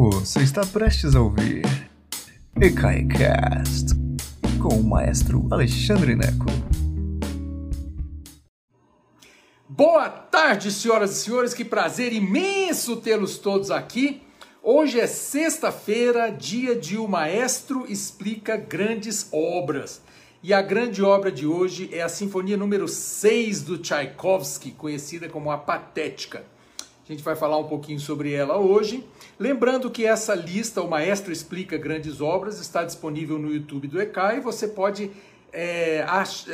Você está prestes a ouvir EKAICAST com o maestro Alexandre Neco. Boa tarde, senhoras e senhores, que prazer imenso tê-los todos aqui. Hoje é sexta-feira, dia de O Maestro Explica Grandes Obras. E a grande obra de hoje é a Sinfonia número 6 do Tchaikovsky, conhecida como a Patética. A gente vai falar um pouquinho sobre ela hoje. Lembrando que essa lista, o Maestro Explica Grandes Obras, está disponível no YouTube do ECAI. Você pode é,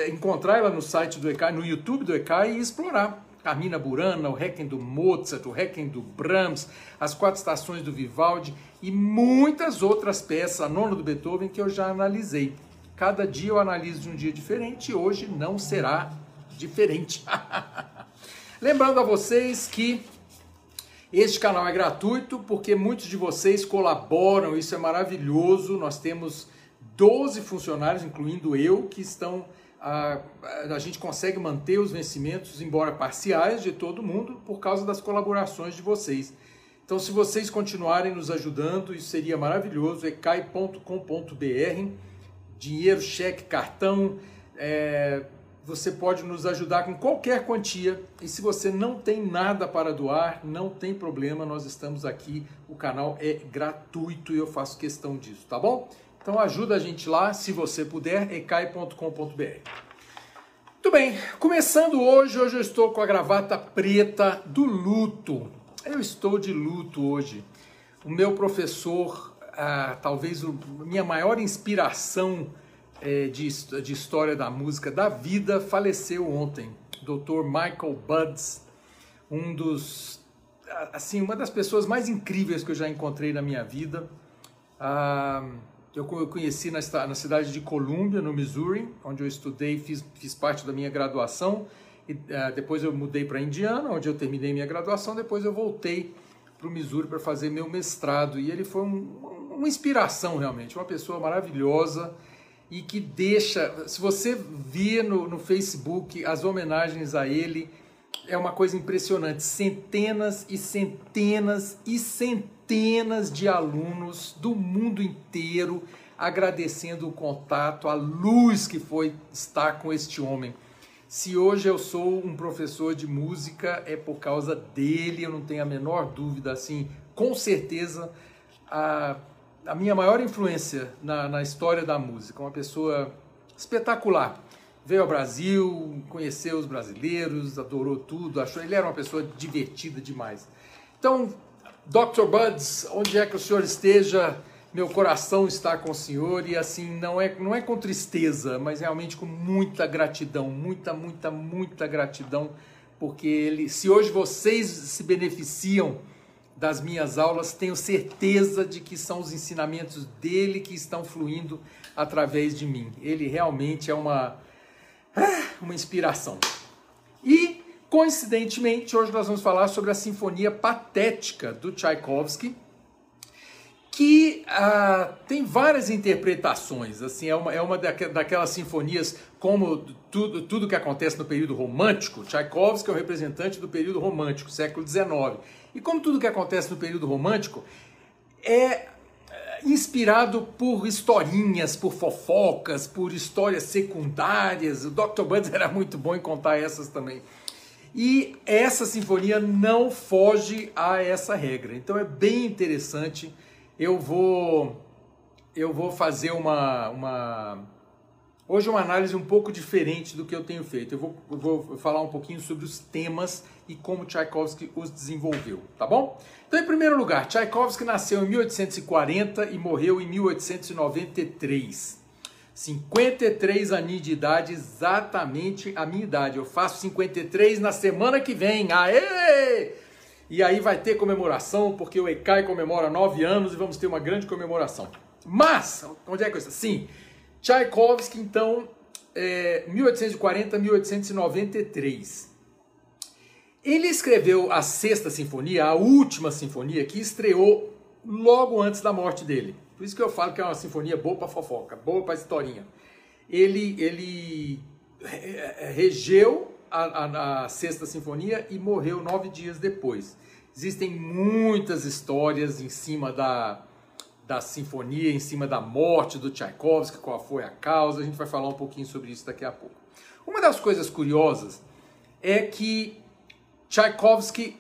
encontrar ela no site do ECAI, no YouTube do ECAI e explorar. Carmina Burana, o Requiem do Mozart, o Requiem do Brahms, as quatro estações do Vivaldi e muitas outras peças, a nona do Beethoven, que eu já analisei. Cada dia eu analiso de um dia diferente e hoje não será diferente. Lembrando a vocês que este canal é gratuito porque muitos de vocês colaboram, isso é maravilhoso. Nós temos 12 funcionários, incluindo eu, que estão. A, a gente consegue manter os vencimentos, embora parciais, de todo mundo por causa das colaborações de vocês. Então, se vocês continuarem nos ajudando, isso seria maravilhoso. ecai.com.br, dinheiro, cheque, cartão, é, você pode nos ajudar com qualquer quantia. E se você não tem nada para doar, não tem problema, nós estamos aqui. O canal é gratuito e eu faço questão disso, tá bom? Então ajuda a gente lá, se você puder, ecai.com.br. Muito bem, começando hoje, hoje eu estou com a gravata preta do luto. Eu estou de luto hoje. O meu professor, ah, talvez a minha maior inspiração é, de, de história da música da vida faleceu ontem. Dr. Michael Buds, um dos assim uma das pessoas mais incríveis que eu já encontrei na minha vida. Ah, eu conheci na, na cidade de Columbia, no Missouri, onde eu estudei, fiz, fiz parte da minha graduação. E, ah, depois eu mudei para Indiana, onde eu terminei minha graduação. Depois eu voltei para o Missouri para fazer meu mestrado. E ele foi um, uma inspiração realmente, uma pessoa maravilhosa e que deixa. Se você vir no, no Facebook as homenagens a ele, é uma coisa impressionante. Centenas e centenas e centenas de alunos do mundo inteiro agradecendo o contato, a luz que foi estar com este homem. Se hoje eu sou um professor de música, é por causa dele, eu não tenho a menor dúvida, assim, com certeza. A a minha maior influência na, na história da música, uma pessoa espetacular. Veio ao Brasil, conheceu os brasileiros, adorou tudo, achou ele era uma pessoa divertida demais. Então, Dr. Buds, onde é que o senhor esteja, meu coração está com o senhor e assim não é não é com tristeza, mas realmente com muita gratidão, muita, muita, muita gratidão, porque ele, se hoje vocês se beneficiam das minhas aulas, tenho certeza de que são os ensinamentos dele que estão fluindo através de mim. Ele realmente é uma, ah, uma inspiração. E, coincidentemente, hoje nós vamos falar sobre a Sinfonia Patética do Tchaikovsky, que ah, tem várias interpretações. Assim, é uma, é uma daquelas sinfonias, como tudo, tudo que acontece no período romântico. Tchaikovsky é o representante do período romântico, século XIX. E como tudo que acontece no período romântico é, é inspirado por historinhas, por fofocas, por histórias secundárias. O Dr. Buds era muito bom em contar essas também. E essa sinfonia não foge a essa regra. Então é bem interessante eu vou eu vou fazer uma, uma hoje uma análise um pouco diferente do que eu tenho feito. Eu vou, eu vou falar um pouquinho sobre os temas e como Tchaikovsky os desenvolveu, tá bom? Então, em primeiro lugar, Tchaikovsky nasceu em 1840 e morreu em 1893. 53 anos de idade, exatamente a minha idade. Eu faço 53 na semana que vem. Aê! E aí vai ter comemoração, porque o ECAI comemora nove anos e vamos ter uma grande comemoração. Mas, onde é que estou? Sim, Tchaikovsky, então, é, 1840 1893. Ele escreveu a Sexta Sinfonia, a última sinfonia, que estreou logo antes da morte dele. Por isso que eu falo que é uma sinfonia boa para fofoca, boa para historinha. Ele, ele regeu a, a, Sexta Sinfonia e morreu nove dias depois. Existem muitas histórias em cima da, da sinfonia, em cima da morte do Tchaikovsky, qual foi a causa. A gente vai falar um pouquinho sobre isso daqui a pouco. Uma das coisas curiosas é que Tchaikovsky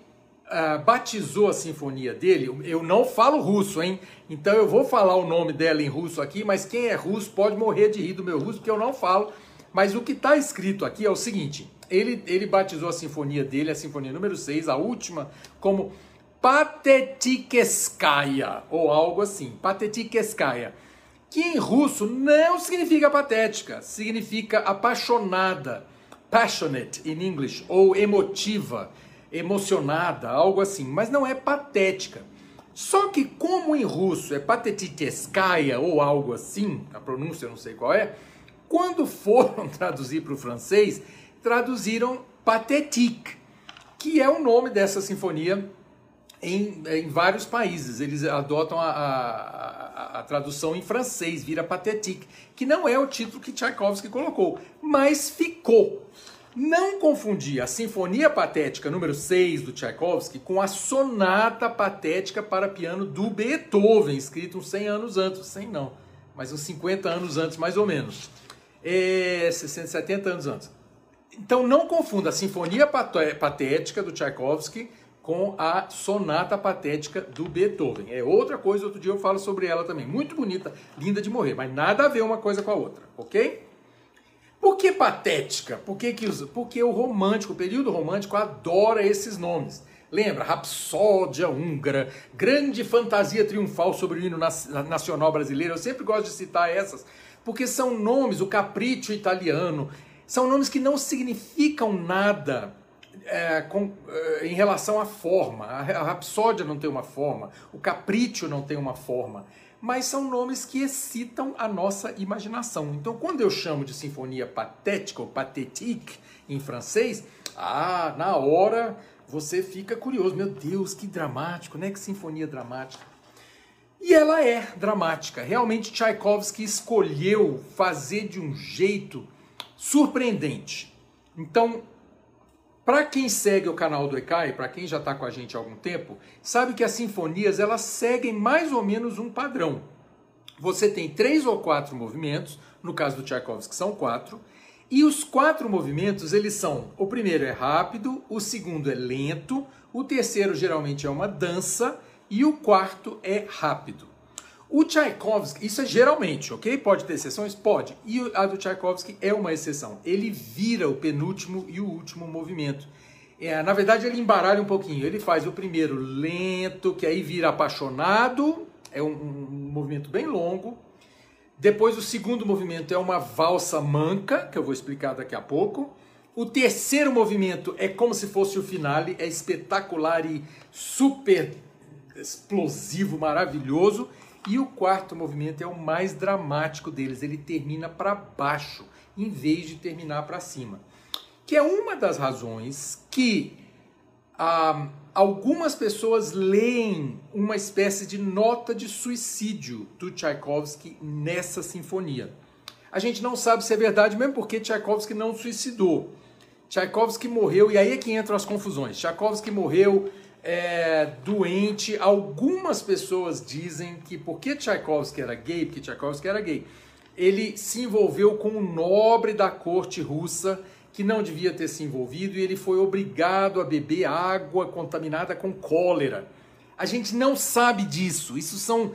uh, batizou a sinfonia dele. Eu não falo russo, hein? Então eu vou falar o nome dela em russo aqui, mas quem é russo pode morrer de rir do meu russo, porque eu não falo. Mas o que está escrito aqui é o seguinte: ele, ele batizou a sinfonia dele, a sinfonia número 6, a última, como Patetikeskaya, ou algo assim, Patetikeskaya, que em russo não significa patética, significa apaixonada, passionate in English, ou emotiva, emocionada, algo assim, mas não é patética. Só que como em russo é Patetikeskaya ou algo assim, a pronúncia eu não sei qual é, quando foram traduzir para o francês, traduziram Pathétique, que é o nome dessa sinfonia em, em vários países. Eles adotam a, a, a, tradução em francês, vira Pathétique, que não é o título que Tchaikovsky colocou, mas ficou. Não confundir a Sinfonia Patética número 6 do Tchaikovsky com a Sonata Patética para Piano do Beethoven, escrito uns 100 anos antes. 100 não, mas uns 50 anos antes, mais ou menos. É, 60, 70 anos antes. Então não confunda a Sinfonia Patética do Tchaikovsky com a Sonata Patética do Beethoven. É outra coisa, outro dia eu falo sobre ela também. Muito bonita, linda de morrer, mas nada a ver uma coisa com a outra, ok? Por que patética? Por que que usa? Porque o romântico, o período romântico adora esses nomes. Lembra? Rapsódia húngara, grande fantasia triunfal sobre o hino nacional brasileiro. Eu sempre gosto de citar essas, porque são nomes, o capriccio italiano, são nomes que não significam nada é, com, é, em relação à forma. A, a Rapsódia não tem uma forma, o Capriccio não tem uma forma, mas são nomes que excitam a nossa imaginação. Então, quando eu chamo de sinfonia patética ou pathétique em francês, ah, na hora você fica curioso. Meu Deus, que dramático, né? Que sinfonia dramática. E ela é dramática. Realmente Tchaikovsky escolheu fazer de um jeito surpreendente. Então, para quem segue o canal do ECAI, para quem já está com a gente há algum tempo, sabe que as sinfonias elas seguem mais ou menos um padrão. Você tem três ou quatro movimentos, no caso do Tchaikovsky são quatro, e os quatro movimentos eles são: o primeiro é rápido, o segundo é lento, o terceiro geralmente é uma dança e o quarto é rápido. O Tchaikovsky, isso é geralmente, ok? Pode ter exceções? Pode. E a do Tchaikovsky é uma exceção. Ele vira o penúltimo e o último movimento. É, na verdade, ele embaralha um pouquinho. Ele faz o primeiro lento, que aí vira apaixonado, é um, um movimento bem longo. Depois, o segundo movimento é uma valsa manca, que eu vou explicar daqui a pouco. O terceiro movimento é como se fosse o finale, é espetacular e super explosivo, maravilhoso. E o quarto movimento é o mais dramático deles, ele termina para baixo em vez de terminar para cima. Que é uma das razões que ah, algumas pessoas leem uma espécie de nota de suicídio do Tchaikovsky nessa sinfonia. A gente não sabe se é verdade, mesmo porque Tchaikovsky não suicidou. Tchaikovsky morreu, e aí é que entram as confusões. Tchaikovsky morreu é, doente. Algumas pessoas dizem que porque Tchaikovsky era gay, porque Tchaikovsky era gay, ele se envolveu com um nobre da corte russa que não devia ter se envolvido e ele foi obrigado a beber água contaminada com cólera. A gente não sabe disso. Isso são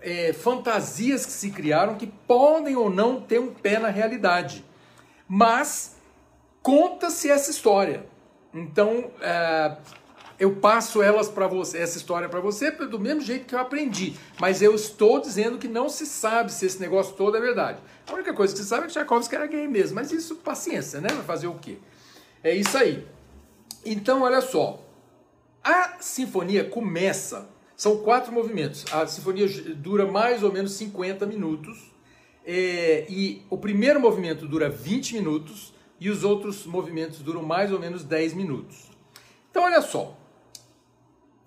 é, fantasias que se criaram que podem ou não ter um pé na realidade. Mas conta-se essa história. Então, é, eu passo elas para você, essa história para você do mesmo jeito que eu aprendi, mas eu estou dizendo que não se sabe se esse negócio todo é verdade. A única coisa que se sabe é que Tchaikovsky era gay mesmo, mas isso paciência, né? Vai fazer o quê? É isso aí. Então, olha só. A sinfonia começa, são quatro movimentos. A sinfonia dura mais ou menos 50 minutos. É, e o primeiro movimento dura 20 minutos e os outros movimentos duram mais ou menos 10 minutos. Então, olha só.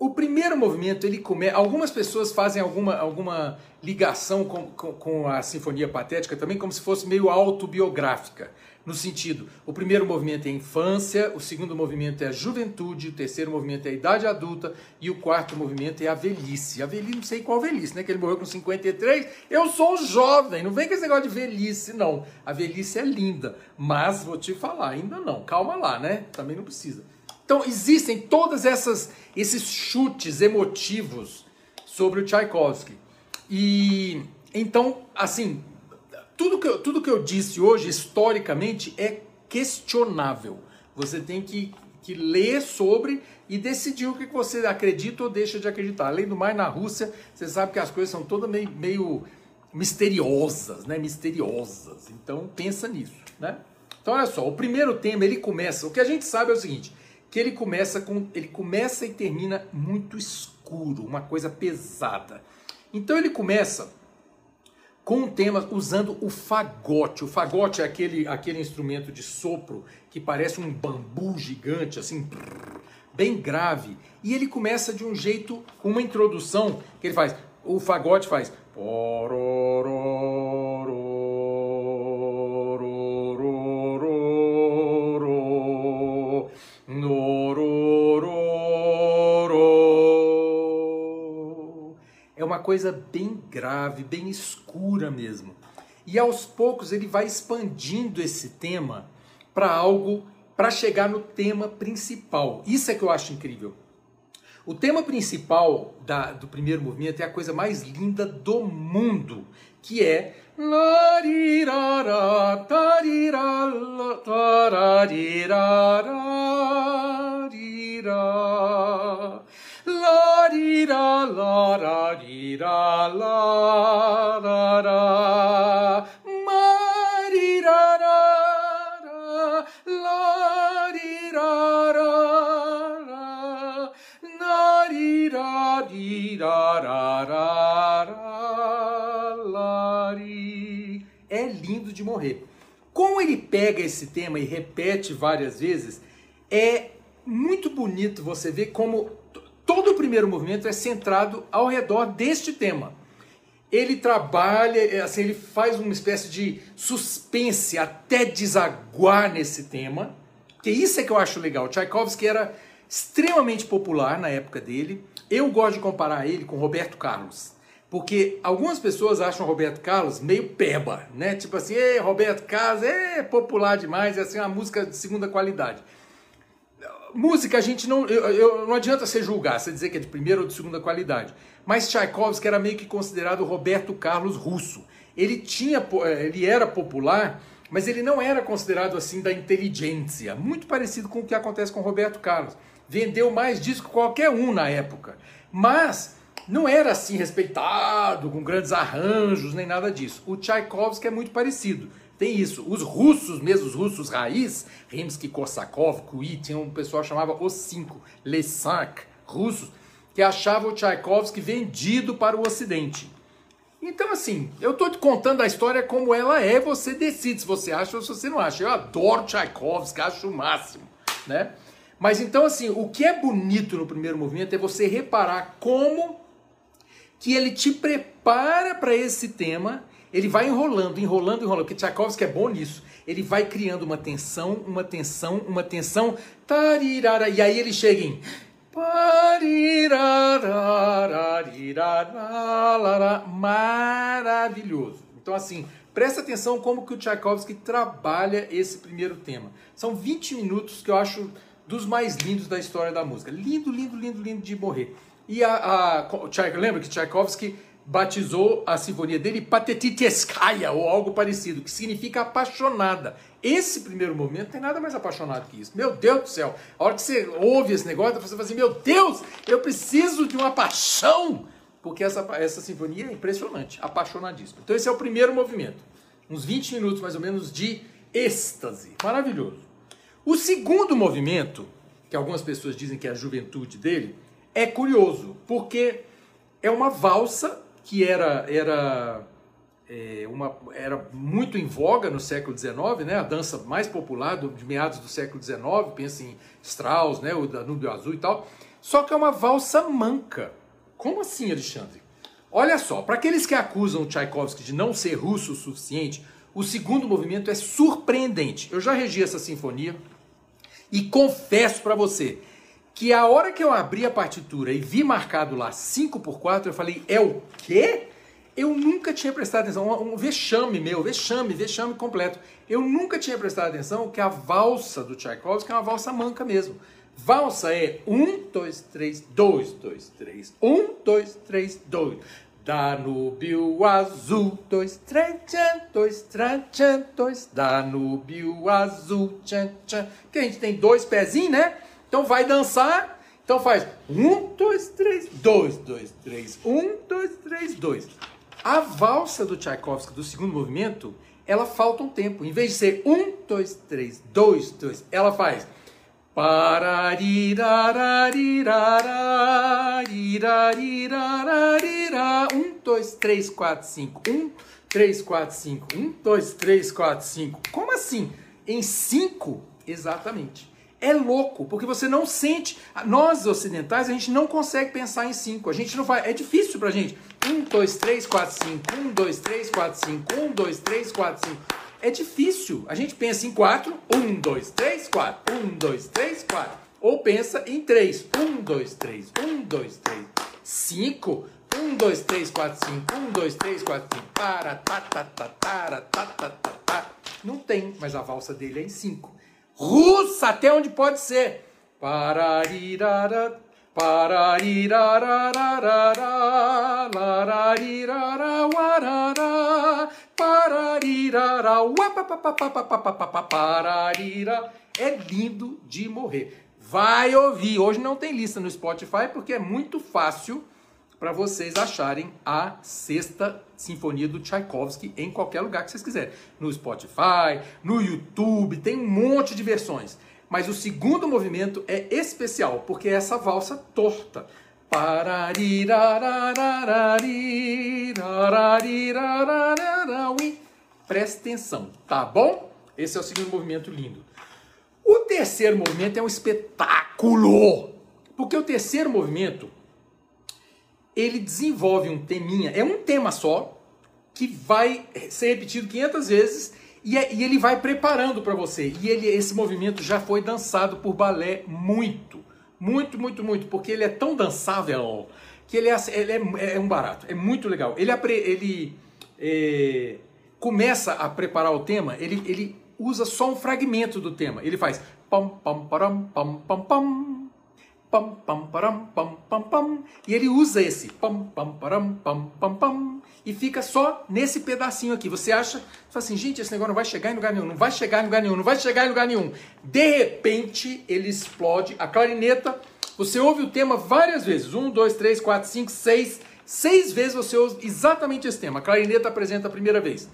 O primeiro movimento, ele começa. Algumas pessoas fazem alguma, alguma ligação com, com, com, a Sinfonia Patética também, como se fosse meio autobiográfica. No sentido, o primeiro movimento é a infância, o segundo movimento é a juventude, o terceiro movimento é a idade adulta e o quarto movimento é a velhice. A velhice, não sei qual velhice, né? Que ele morreu com 53. Eu sou jovem, não vem com esse negócio de velhice, não. A velhice é linda, mas vou te falar, ainda não. Calma lá, né? Também não precisa. Então, existem todas essas esses chutes emotivos sobre o Tchaikovsky. E então, assim, tudo que, eu, tudo que eu disse hoje, historicamente, é questionável. Você tem que, que ler sobre e decidir o que você acredita ou deixa de acreditar. Além do mais, na Rússia, você sabe que as coisas são todas meio, meio misteriosas, né? Misteriosas. Então, pensa nisso, né? Então, olha só, o primeiro tema, ele começa... O que a gente sabe é o seguinte, que ele começa com... Ele começa e termina muito escuro, uma coisa pesada. Então, ele começa com um tema usando o fagote. O fagote é aquele, aquele instrumento de sopro que parece um bambu gigante, assim, bem grave. E ele começa de um jeito, uma introdução que ele faz. O fagote faz. Coisa bem grave, bem escura mesmo. E aos poucos ele vai expandindo esse tema para algo, para chegar no tema principal. Isso é que eu acho incrível. O tema principal da, do primeiro movimento é a coisa mais linda do mundo, que é di da la da di da la da da ma di da da da la di da da da na di da di da da da da la di é lindo de morrer. Como ele pega esse tema e repete várias vezes, é muito bonito você ver como primeiro movimento é centrado ao redor deste tema. Ele trabalha, é, assim, ele faz uma espécie de suspense até desaguar nesse tema, que isso é que eu acho legal. Tchaikovsky era extremamente popular na época dele. Eu gosto de comparar ele com Roberto Carlos. Porque algumas pessoas acham Roberto Carlos meio peba, né? Tipo assim, Roberto Carlos é popular demais, é assim, uma música de segunda qualidade música a gente não. Eu, eu, não adianta você julgar, você dizer que é de primeira ou de segunda qualidade. Mas Tchaikovsky era meio que considerado Roberto Carlos russo. Ele tinha, eh, ele era popular, mas ele não era considerado assim da inteligência. Muito parecido com o que acontece com Roberto Carlos. Vendeu mais disco que qualquer um na época. Mas não era assim respeitado, com grandes arranjos, nem nada disso. O Tchaikovsky é muito parecido. Tem isso. Os russos, mesmo os russos raiz, Rimsky-Korsakov, Kui, tinha um pessoal chamava os cinco, les cinq, russos, que achavam o Tchaikovsky vendido para o Ocidente. Então, assim, eu estou te contando a história como ela é, você decide se você acha ou se você não acha. Eu adoro Tchaikovsky, acho o máximo, né? Mas então, assim, o que é bonito no primeiro movimento é você reparar como que ele te prepara para esse tema ele vai enrolando, enrolando, enrolando, porque Tchaikovsky é bom nisso. Ele vai criando uma tensão, uma tensão, uma tensão, tarirara, e aí ele chega em maravilhoso. Então assim, presta atenção como que o Tchaikovsky trabalha esse primeiro tema. São 20 minutos que eu acho dos mais lindos da história da música. Lindo, lindo, lindo, lindo de morrer. E a, a lembra que Tchaikovsky batizou a sinfonia dele Patetiteskaya, ou algo parecido, que significa apaixonada. Esse primeiro momento tem nada mais apaixonado que isso. Meu Deus do céu, a hora que você ouve esse negócio, você fala assim, meu Deus, eu preciso de uma paixão, porque essa, essa sinfonia é impressionante, apaixonadíssima. Então esse é o primeiro movimento, uns 20 minutos mais ou menos de êxtase, maravilhoso. O segundo movimento, que algumas pessoas dizem que é a juventude dele, é curioso, porque é uma valsa que era, era, é, uma, era muito em voga no século XIX, né? a dança mais popular do, de meados do século XIX, pensa em Strauss, né? o Danúbio Azul e tal, só que é uma valsa manca. Como assim, Alexandre? Olha só, para aqueles que acusam Tchaikovsky de não ser russo o suficiente, O segundo movimento é surpreendente. Eu já regi essa sinfonia e confesso para você que a hora que eu abri a partitura e vi marcado lá 5 por 4, eu falei: "É o quê?" Eu nunca tinha prestado atenção, um vexame meu, vexame, vexame completo. Eu nunca tinha prestado atenção que a valsa do Tchaikovsky é uma valsa manca mesmo. Valsa é 1, 2, 3, 2, 2, 3, 1, 2, 3, 2. Danúbio azul, 2, 3, tchan, 2, tchan, tchan, 2. Danúbio azul, tchan, tchan. Que a gente tem dois pezinhos, né? Então vai dançar. Então faz 1, 2, 3, 2, 2, 3, 1, 2, 3, 2. A valsa do Tchaikovsky do segundo movimento, ela falta um tempo. Em vez de ser 1, 2, 3, 2, 2, ela faz um, dois, três, quatro, cinco. Um, três, quatro, cinco. Um, dois, três, quatro, cinco. Como assim? Em cinco? Exatamente. É louco, porque você não sente. Nós ocidentais, a gente não consegue pensar em cinco. A gente não vai. É difícil pra gente. Um, dois, três, quatro, cinco. Um, dois, três, quatro, cinco. Um, dois, três, quatro, cinco é difícil. A gente pensa em quatro, um, dois, três, quatro, um, dois, três, quatro. Ou pensa em três, um, dois, três, um, dois, três, cinco, um, dois, três, quatro, cinco, um, dois, três, quatro, cinco, para, ta, ta, ta, ta, ta, ta, ta, ta. Não tem, mas a valsa dele é em cinco. Russa, até onde pode ser. Pararirara, pararirara, lararirara, warara, pararira, é lindo de morrer. Vai ouvir. Hoje não tem lista no Spotify porque é muito fácil para vocês acharem a sexta sinfonia do Tchaikovsky em qualquer lugar que vocês quiserem. No Spotify, no YouTube, tem um monte de versões. Mas o segundo movimento é especial porque é essa valsa torta. Presta atenção, tá bom? Esse é o segundo movimento lindo. O terceiro movimento é um espetáculo, porque o terceiro movimento ele desenvolve um teminha, é um tema só que vai ser repetido 500 vezes e, é, e ele vai preparando para você. E ele, esse movimento já foi dançado por balé muito. Muito, muito, muito, porque ele é tão dançável que ele é, ele é, é um barato, é muito legal. Ele, ele é, começa a preparar o tema, ele, ele usa só um fragmento do tema. Ele faz pam pam param pam pam pam pam pam param pam pam pam e ele usa esse pam pam param pam pam pam e fica só nesse pedacinho aqui. Você acha, fala assim, gente, esse negócio não vai chegar em lugar nenhum, não vai chegar em lugar nenhum, não vai chegar em lugar nenhum. De repente, ele explode. A clarineta, você ouve o tema várias vezes. Um, dois, três, quatro, cinco, seis. Seis vezes você ouve exatamente esse tema. A clarineta apresenta a primeira vez.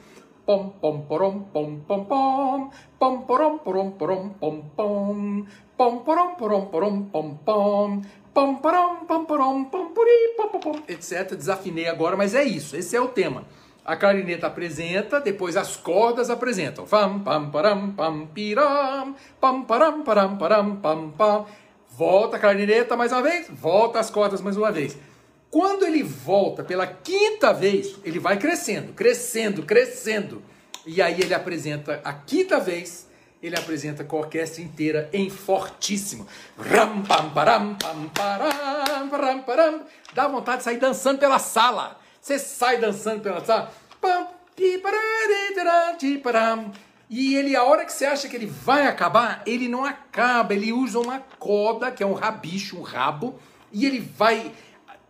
Pom, pom, porom, pom, pom, pom. Pom, porom, porom, porom, pom, pom. Pom, porom, porom, porom, pom, pom pom, parom, pom, parom, pom, puri, pom, pom, pom, etc. Desafinei agora, mas é isso, esse é o tema. A clarineta apresenta, depois as cordas apresentam. Fam, pam, param, pam, piram, pam, param, param, param, pam, pam. Volta a clarineta mais uma vez, volta as cordas mais uma vez. Quando ele volta pela quinta vez, ele vai crescendo, crescendo, crescendo. E aí ele apresenta a quinta vez ele apresenta com a orquestra inteira em fortíssimo. Ram, pam, param, pam, param, param, param. Dá vontade de sair dançando pela sala. Você sai dançando pela sala. Pam, e ele, a hora que você acha que ele vai acabar, ele não acaba. Ele usa uma corda, que é um rabicho, um rabo, e ele vai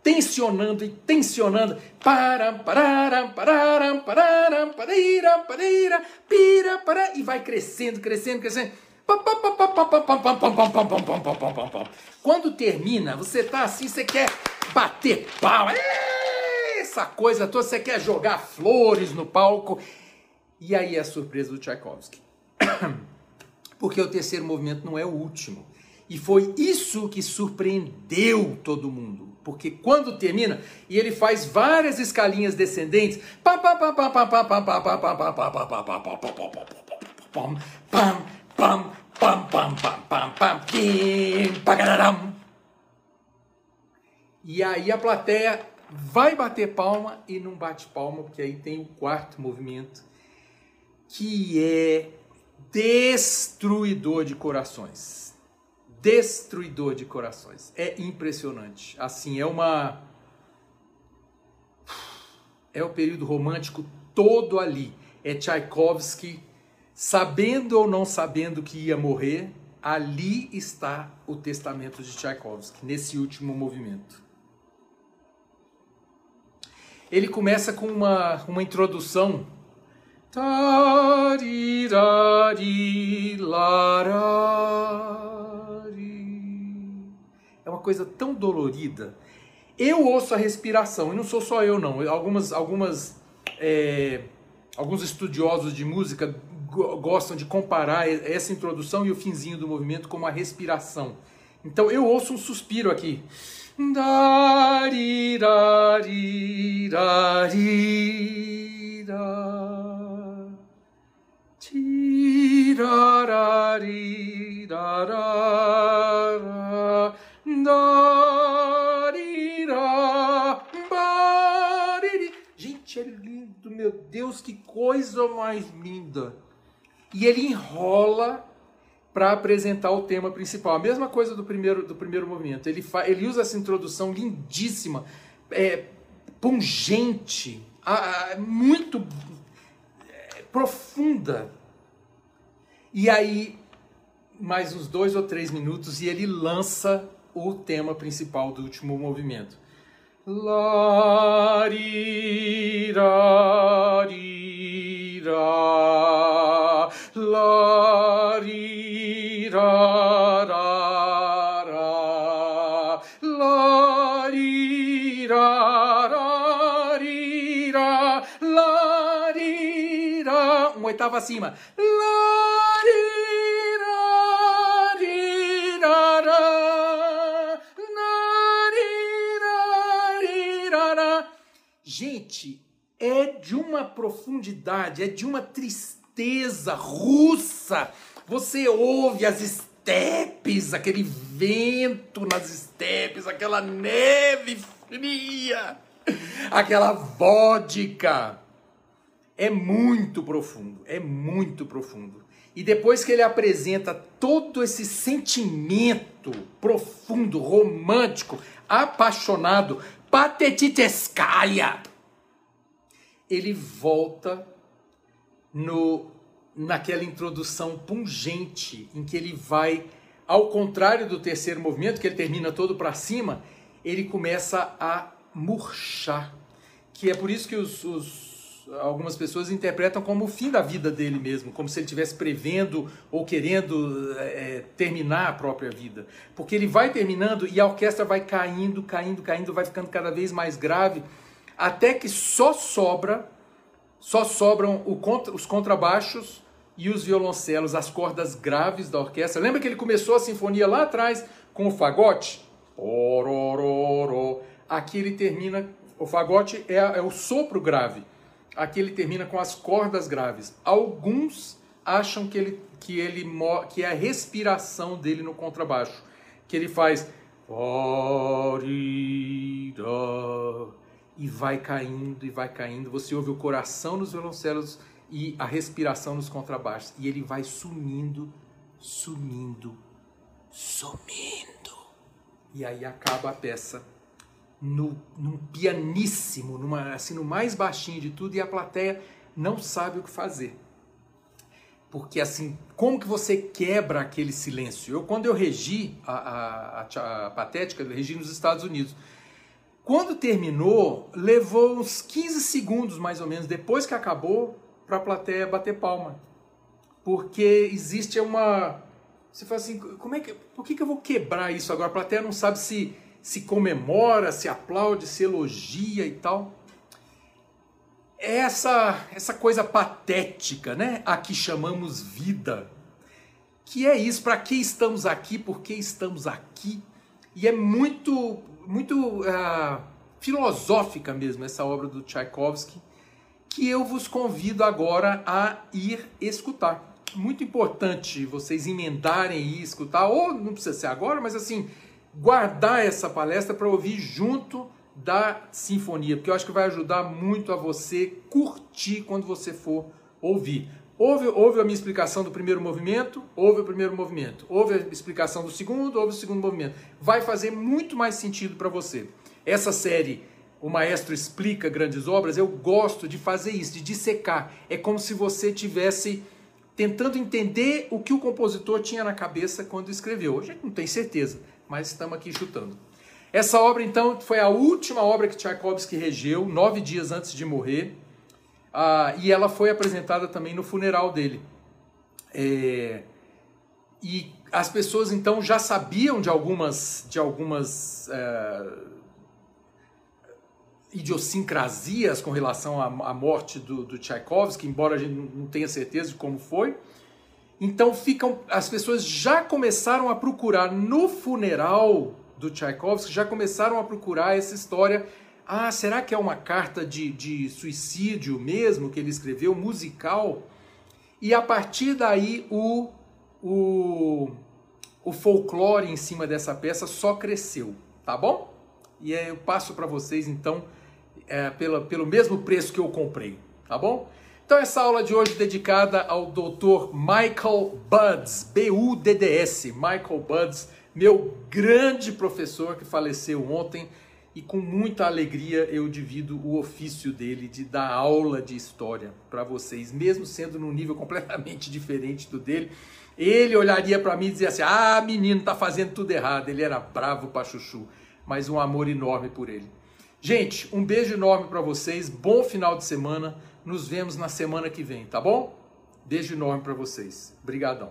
tensionando e tensionando. Param, pararam, pararam, pararam, pararam, pararam, pira, para, e vai crescendo, crescendo, crescendo. Quando termina, você tá assim, você quer bater palma, essa coisa toda, você quer jogar flores no palco. E aí é a surpresa do Tchaikovsky. Porque o terceiro movimento não é o último. E foi isso que surpreendeu todo mundo. Porque quando termina, e ele faz várias escalinhas descendentes, e aí a plateia vai bater palma e não bate palma, porque aí tem o quarto movimento, que é destruidor de corações. Destruidor de corações. É impressionante. Assim, é uma. É o período romântico todo ali. É Tchaikovsky, sabendo ou não sabendo que ia morrer, ali está o testamento de Tchaikovsky, nesse último movimento. Ele começa com uma, uma introdução é uma coisa tão dolorida. Eu ouço a respiração, e não sou só eu não. Algumas, algumas, é, alguns estudiosos de música gostam de comparar essa introdução e o finzinho do movimento como a respiração. Então eu ouço um suspiro aqui. Gente, é lindo, meu Deus, que coisa mais linda. E ele enrola para apresentar o tema principal. A mesma coisa do primeiro, do primeiro movimento. Ele, fa, ele usa essa introdução lindíssima, é, pungente, a, a, muito é, profunda. E aí, mais uns dois ou três minutos, e ele lança o tema principal do último movimento. Larirarira, larirarara, larirararira, larira, um oitavo acima. Gente, é de uma profundidade, é de uma tristeza russa. Você ouve as estepes, aquele vento nas estepes, aquela neve fria, aquela vodka. É muito profundo, é muito profundo. E depois que ele apresenta todo esse sentimento profundo, romântico, apaixonado, patetitescaia, ele volta no naquela introdução pungente em que ele vai ao contrário do terceiro movimento, que ele termina todo para cima, ele começa a murchar. Que é por isso que os, os, algumas pessoas interpretam como o fim da vida dele mesmo, como se ele estivesse prevendo ou querendo é, terminar a própria vida. Porque ele vai terminando e a orquestra vai caindo, caindo, caindo, vai ficando cada vez mais grave até que só sobra, só sobram contra, os contrabaixos e os violoncelos, as cordas graves da orquestra. Lembra que ele começou a sinfonia lá atrás com o fagote? Aqui ele termina, o fagote é, é o sopro grave. Aqui ele termina com as cordas graves. Alguns acham que ele que ele que é a respiração dele no contrabaixo, que ele faz e vai caindo e vai caindo. Você ouve o coração nos violoncelos e a respiração nos contrabaixos. E ele vai sumindo, sumindo, sumindo. E aí acaba a peça no, num pianíssimo, numa, assim, no mais baixinho de tudo, e a plateia não sabe o que fazer. Porque assim, como que você quebra aquele silêncio? Eu, quando eu regi a, a, a, a Patética, eu regi nos Estados Unidos. Quando terminou, levou uns 15 segundos mais ou menos depois que acabou para a plateia bater palma. Porque existe uma. Você fala assim, como é que, por que, que eu vou quebrar isso agora? A plateia não sabe se, se comemora, se aplaude, se elogia e tal. É essa, essa coisa patética, né? A que chamamos vida. Que é isso, para que estamos aqui, por que estamos aqui. E é muito muito uh, filosófica mesmo essa obra do Tchaikovsky, que eu vos convido agora a ir escutar. Muito importante vocês emendarem e escutar, ou não precisa ser agora, mas assim, guardar essa palestra para ouvir junto da sinfonia, porque eu acho que vai ajudar muito a você curtir quando você for ouvir. Houve, houve a minha explicação do primeiro movimento, houve o primeiro movimento. Houve a explicação do segundo, houve o segundo movimento. Vai fazer muito mais sentido para você. Essa série, O Maestro Explica Grandes Obras, eu gosto de fazer isso, de dissecar. É como se você tivesse tentando entender o que o compositor tinha na cabeça quando escreveu. A gente não tem certeza, mas estamos aqui chutando. Essa obra, então, foi a última obra que Tchaikovsky regeu, nove dias antes de morrer. Ah, e ela foi apresentada também no funeral dele. É, e as pessoas então já sabiam de algumas, de algumas é, idiosincrasias com relação à, à morte do, do, Tchaikovsky, embora a gente não tenha certeza de como foi. Então ficam, as pessoas já começaram a procurar no funeral do Tchaikovsky, já começaram a procurar essa história ah, será que é uma carta de, de suicídio mesmo que ele escreveu, musical? E a partir daí o, o, o folclore em cima dessa peça só cresceu, tá bom? E eu passo para vocês então é, pela, pelo mesmo preço que eu comprei, tá bom? Então essa aula de hoje é dedicada ao Dr. Michael Buds, B-U-D-D-S, Michael Buds, meu grande professor que faleceu ontem e com muita alegria eu divido o ofício dele de dar aula de história para vocês, mesmo sendo num nível completamente diferente do dele. Ele olharia para mim e dizia assim: "Ah, menino, tá fazendo tudo errado". Ele era bravo para chuchu, mas um amor enorme por ele. Gente, um beijo enorme para vocês, bom final de semana. Nos vemos na semana que vem, tá bom? Beijo enorme para vocês. Obrigadão.